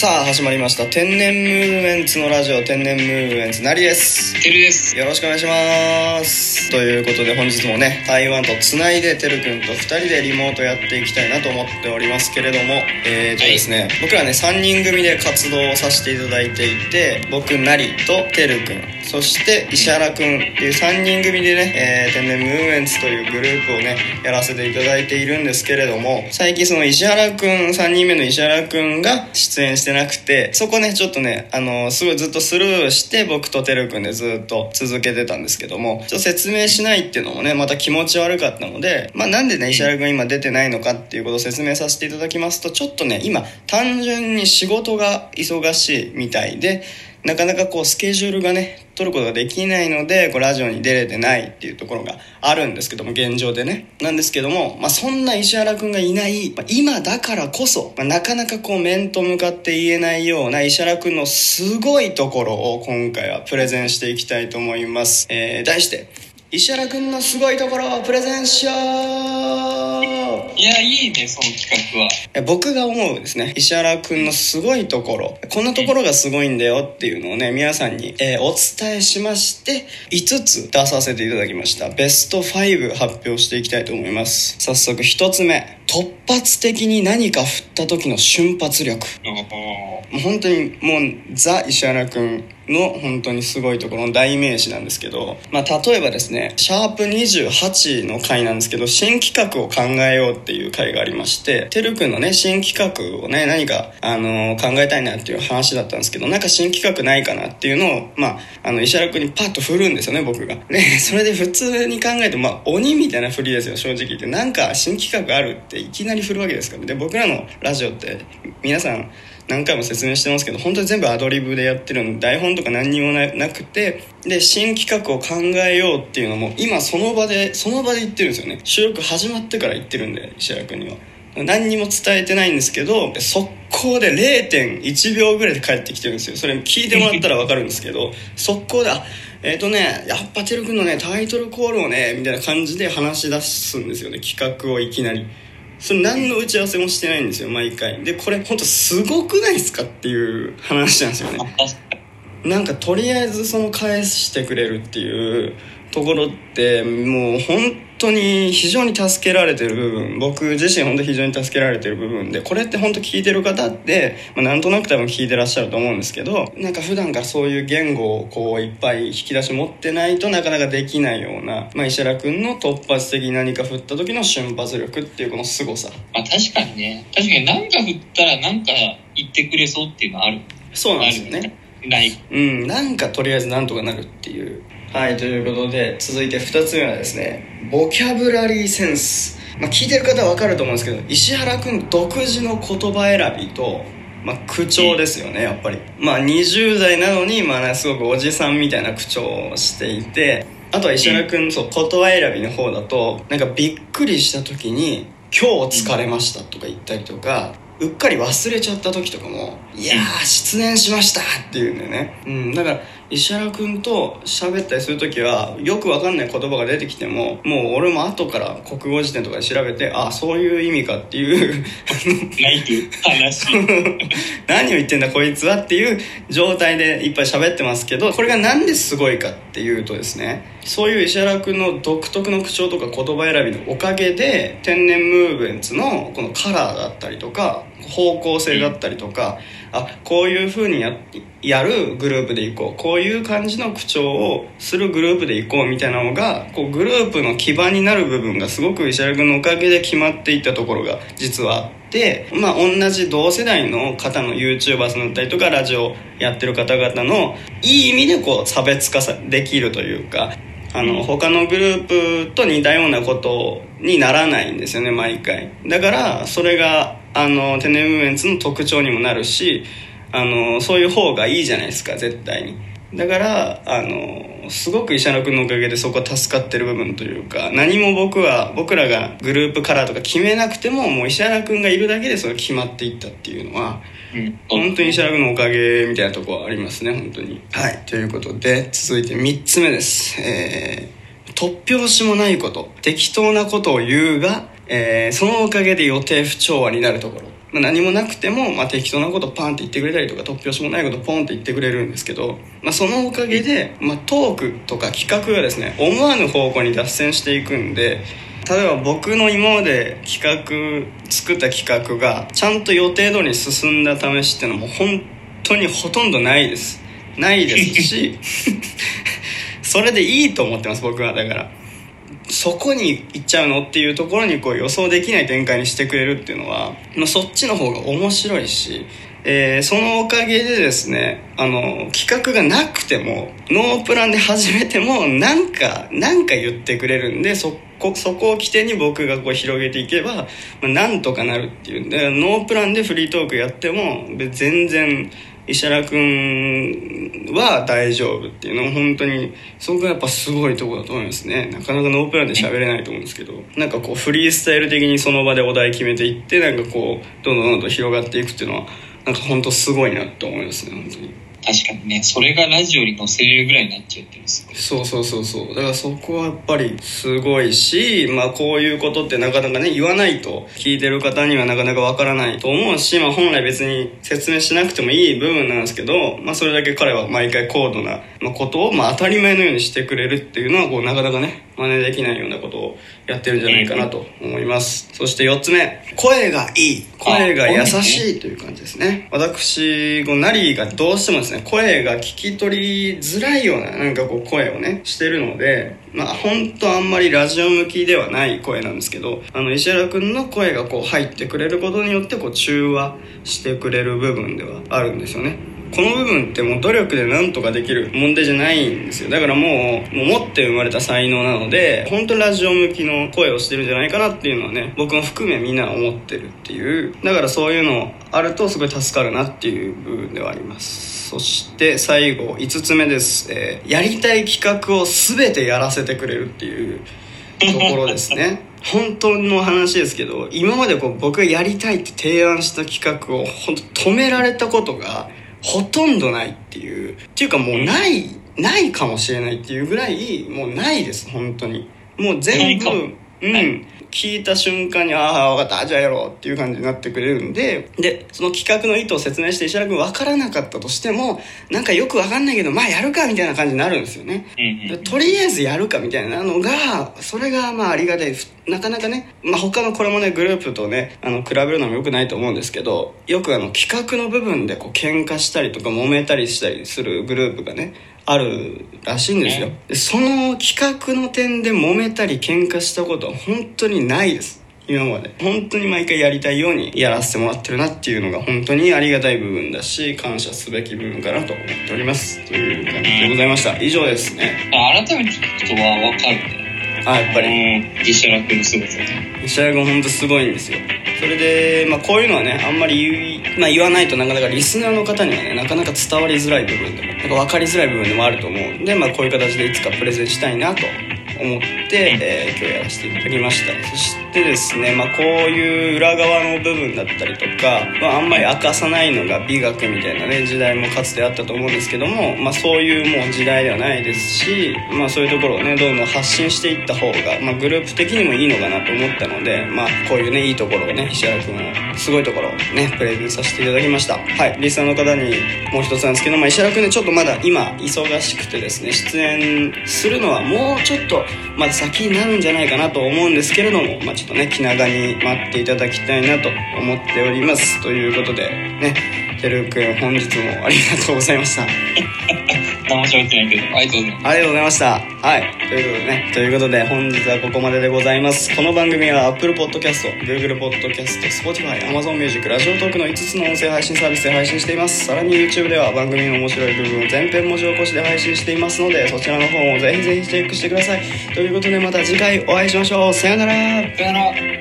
さあ始まりました。天然ムーブメンツのラジオ天然ムーブメンツなりです。てるです。よろしくお願いします。ということで本日もね台湾とつないでてるくんと2人でリモートやっていきたいなと思っておりますけれどもえーとですね、僕らね3人組で活動をさせていただいていて僕なりとてるくんそして石原くんっていう3人組でね、えー天然ムーブメンツというグループをねやらせていただいているんですけれども最近その石原くん3人目の石原くんが出演してなくてそこねちょっとねあのすごいずっとスルーして僕とてるくんでずっと続けてたんですけどもちょっと説明しないっていうのもねまた気持ち悪かったのでまあなんでね石原くん今出てないのかっていうことを説明させていただきますとちょっとね今単純に仕事が忙しいみたいでなかなかこうスケジュールがね取ることができないのでこうラジオに出れてないっていうところがあるんですけども現状でね。なんですけども、まあ、そんな石原くんがいない、まあ今だからこそ、まあなかなかこう面と向かって言えないような石原くんのすごいところを今回はプレゼンしていきたいと思います、えー題して石原くんのすごいところをプレゼンしよういやいいねその企画は。僕が思うですね。石原くんのすごいところ。こんなところがすごいんだよっていうのをね皆さんに、えーお伝えしまして5つ出させていただきました。ベスト5発表していきたいと思います。早速1つ目。突発的に何か振った時の瞬発力。おもう本当にもうザ石原くんの本当にすごいところの代名詞なんですけど、まあ、例えばですねシャープ28の回なんですけど新企画を考えようっていう回がありましててるくんのね新企画をね何か、あの考えたいなっていう話だったんですけどなんか新企画ないかなっていうのを、まあ、あの石原くんにパッと振るんですよね僕が。でそれで普通に考えて、まあ、鬼みたいな振りですよ正直言って。なんか新企画あるっていきなり振るわけですからで僕らのラジオって皆さん何回も説明してますけど本当に全部アドリブでやってるので台本とか何にもなくてで新企画を考えようっていうのも今その場でその場で言ってるんですよね。収録始まってから言ってるんで石原君には。何にも伝えてないんですけど速攻で0.1秒ぐらいで帰ってきてるんですよ。それ聞いてもらったら分かるんですけど 速攻であえっ、とねやっぱてるくんのねタイトルコールをねみたいな感じで話し出すんですよね。企画をいきなり。その何の打ち合わせもしてないんですよ毎回。でこれ本当すごくないですかっていう話なんですよね。なんかとりあえずその返してくれるっていうところってもう本当に非常に助けられてる部分僕自身本当非常に助けられてる部分でこれって本当聞いてる方って、まあ、なんとなく多分聞いてらっしゃると思うんですけどなんか普段からそういう言語をこういっぱい引き出し持ってないとなかなかできないような、まあ、石原君の突発的に何か振った時の瞬発力っていうこの凄さ。まあ確かにね。確かに何か振ったら何か言ってくれそうっていうのはある。そうなんですよねない。うんなんかとりあえずなんとかなるっていう。はいということで続いて2つ目はですねボキャブラリーセンス、まあ、聞いてる方は分かると思うんですけど石原君独自の言葉選びと、まあ、口調ですよねやっぱり。まあ20代なのに、まあね、すごくおじさんみたいな口調をしていてあとは石原君そう言葉選びの方だとなんかびっくりした時に「今日疲れました」とか言ったりとかうっかり忘れちゃった時とかも「いやー失念しました」って言うんだよね、うん、だから石原君と喋ったりする時はよくわかんない言葉が出てきてももう俺も後から国語辞典とかで調べてあそういう意味かっていう 何を言ってんだこいつはっていう状態でいっぱい喋ってますけどこれがなんですごいかっていうとですねそういう石原君の独特の口調とか言葉選びのおかげで天然ムーブメンツのこのカラーだったりとか方向性だったりとか、あこういう風にややるグループでいこうこういう感じの口調をするグループでいこうみたいなのがこうグループの基盤になる部分がすごく石原君のおかげで決まっていったところが実はあってまあ同じ同世代の方の YouTuber さんだったりとかラジオやってる方々のいい意味でこう差別化できるというかあの他のグループと似たようなことにならないんですよね毎回。だからそれがあのテネムーメンツの特徴にもなるしあのそういう方がいいじゃないですか絶対に。だからあのすごく石原君のおかげでそこは助かってる部分というか何も僕は僕らがグループカラーとか決めなくてももう石原君がいるだけでそれ決まっていったっていうのはうん。本当に石原君のおかげみたいなところはありますね本当に。はい。ということで続いて3つ目です。えー、突拍子もないこと適当なことを言うが、えーそのおかげで予定不調和になるところまあ、何もなくても、まあ、適当なことパンって言ってくれたりとか突拍子もないことポンって言ってくれるんですけど、まあ、そのおかげで、まあ、トークとか企画がですね思わぬ方向に脱線していくんで例えば僕の今まで企画作った企画がちゃんと予定通りに進んだ試しっていうのも本当にほとんどないです。ないですし それでいいと思ってます僕は。だからそこに行っちゃうのっていうところにこう予想できない展開にしてくれるっていうのは、まあ、そっちの方が面白いし、えー、そのおかげでですねあの企画がなくてもノープランで始めてもなんかなんか言ってくれるんでそこそこを起点に僕がこう広げていけば、まあ、なんとかなるっていうでノープランでフリートークやっても全然石原君は大丈夫っていうのは本当にそこがやっぱすごいとこだと思いますねなかなかノープランで喋れないと思うんですけどなんかこうフリースタイル的にその場でお題決めていってなんかこうどんどんどんどん広がっていくっていうのはなんか本当すごいなと思いますね本当に。確かにねそれがラジオに載せれるぐらいになっちゃってるそうそうそうそう。だからそこはやっぱりすごいしまあこういうことってなかなかね言わないと聞いてる方にはなかなかわからないと思うし、まあ、本来別に説明しなくてもいい部分なんですけど、まあ、それだけ彼は毎回高度なことをまあ当たり前のようにしてくれるっていうのはこうなかなかね真似できないようなことをやってるんじゃないかなと思います。そして4つ目、声がいい。声が優しいという感じですね。私、こう、ナリーがどうしてもですね、声が聞き取りづらいような、なんかこう、声をね、してるので、まあ、本当あんまりラジオ向きではない声なんですけど、あの、石原くんの声がこう、入ってくれることによって、こう、中和してくれる部分ではあるんですよね。この部分ってもう努力で何とかできる問題じゃないんですよ。だからもうもう持って生まれた才能なので本当ラジオ向きの声をしてるんじゃないかなっていうのはね僕も含めみんな思ってるっていう。だからそういうのあるとすごい助かるなっていう部分ではあります。そして最後5つ目です、えー、やりたい企画を全てやらせてくれるっていうところですね。本当の話ですけど今までこう僕がやりたいって提案した企画を本当止められたことがほとんどないっていう。っていうかもうないないかもしれないっていうぐらいもうないです本当に。もう全部うん聞いた瞬間に、ああ、分かった、じゃあやろうっていう感じになってくれるんで、で、その企画の意図を説明して石原君分からなかったとしても、なんかよく分かんないけど、まあやるかみたいな感じになるんですよね。とりあえずやるかみたいなのが、それがまあありがたい。なかなかね、まあ他のこれもね、グループとね、あの、比べるのも良くないと思うんですけど、よくあの、企画の部分でこう喧嘩したりとか揉めたりしたりするグループがね、あるらしいんですよ。でその企画の点で揉めたり喧嘩したことは本当にないです。今まで。本当に毎回やりたいようにやらせてもらってるなっていうのが本当にありがたい部分だし感謝すべき部分かなと思っております。という感じでございました。以上ですね。改めて聞くとは分かる。ねあやっぱり。石原君のすごさ。石原君本当すごいんですよそれで、まあ、こういうのはねあんまり言,、まあ、言わないとなかなかリスナーの方にはねなかなか伝わりづらい部分でもなんか分かりづらい部分でもあると思うんで、まあ、こういう形でいつかプレゼンしたいなと思って、えー、今日やらせていただきました。そしてですね、まあ、こういう裏側の部分だったりとか、まあ、あんまり明かさないのが美学みたいなね時代もかつてあったと思うんですけども、まあ、そういうもう時代ではないですし、まあ、そういうところをねどんどん発信していった方が、まあ、グループ的にもいいのかなと思ったので、まあ、こういうねいいところをね石原君のすごいところをねプレゼンさせていただきました。はい。リスナーの方にもう一つなんですけど、まあ、石原君ねちょっとまだ今忙しくてですね出演するのはもうちょっとまだ先になるんじゃないかなと思うんですけれども、まあ、ちょっとね気長に待っていただきたいなと思っております。ということでねてるくん本日もありがとうございました。何も喋ってないけど。ありがとうございますありがとうございました。はいということでねということで本日はここまででございます。この番組は Apple Podcast Google Podcast Spotify Amazon Music ラジオトークの5つの音声配信サービスで配信しています。さらに YouTube では番組の面白い部分を全編文字起こしで配信していますのでそちらの方もぜひぜひチェックしてください。ということでまた次回お会いしましょう。さよなら。さよなら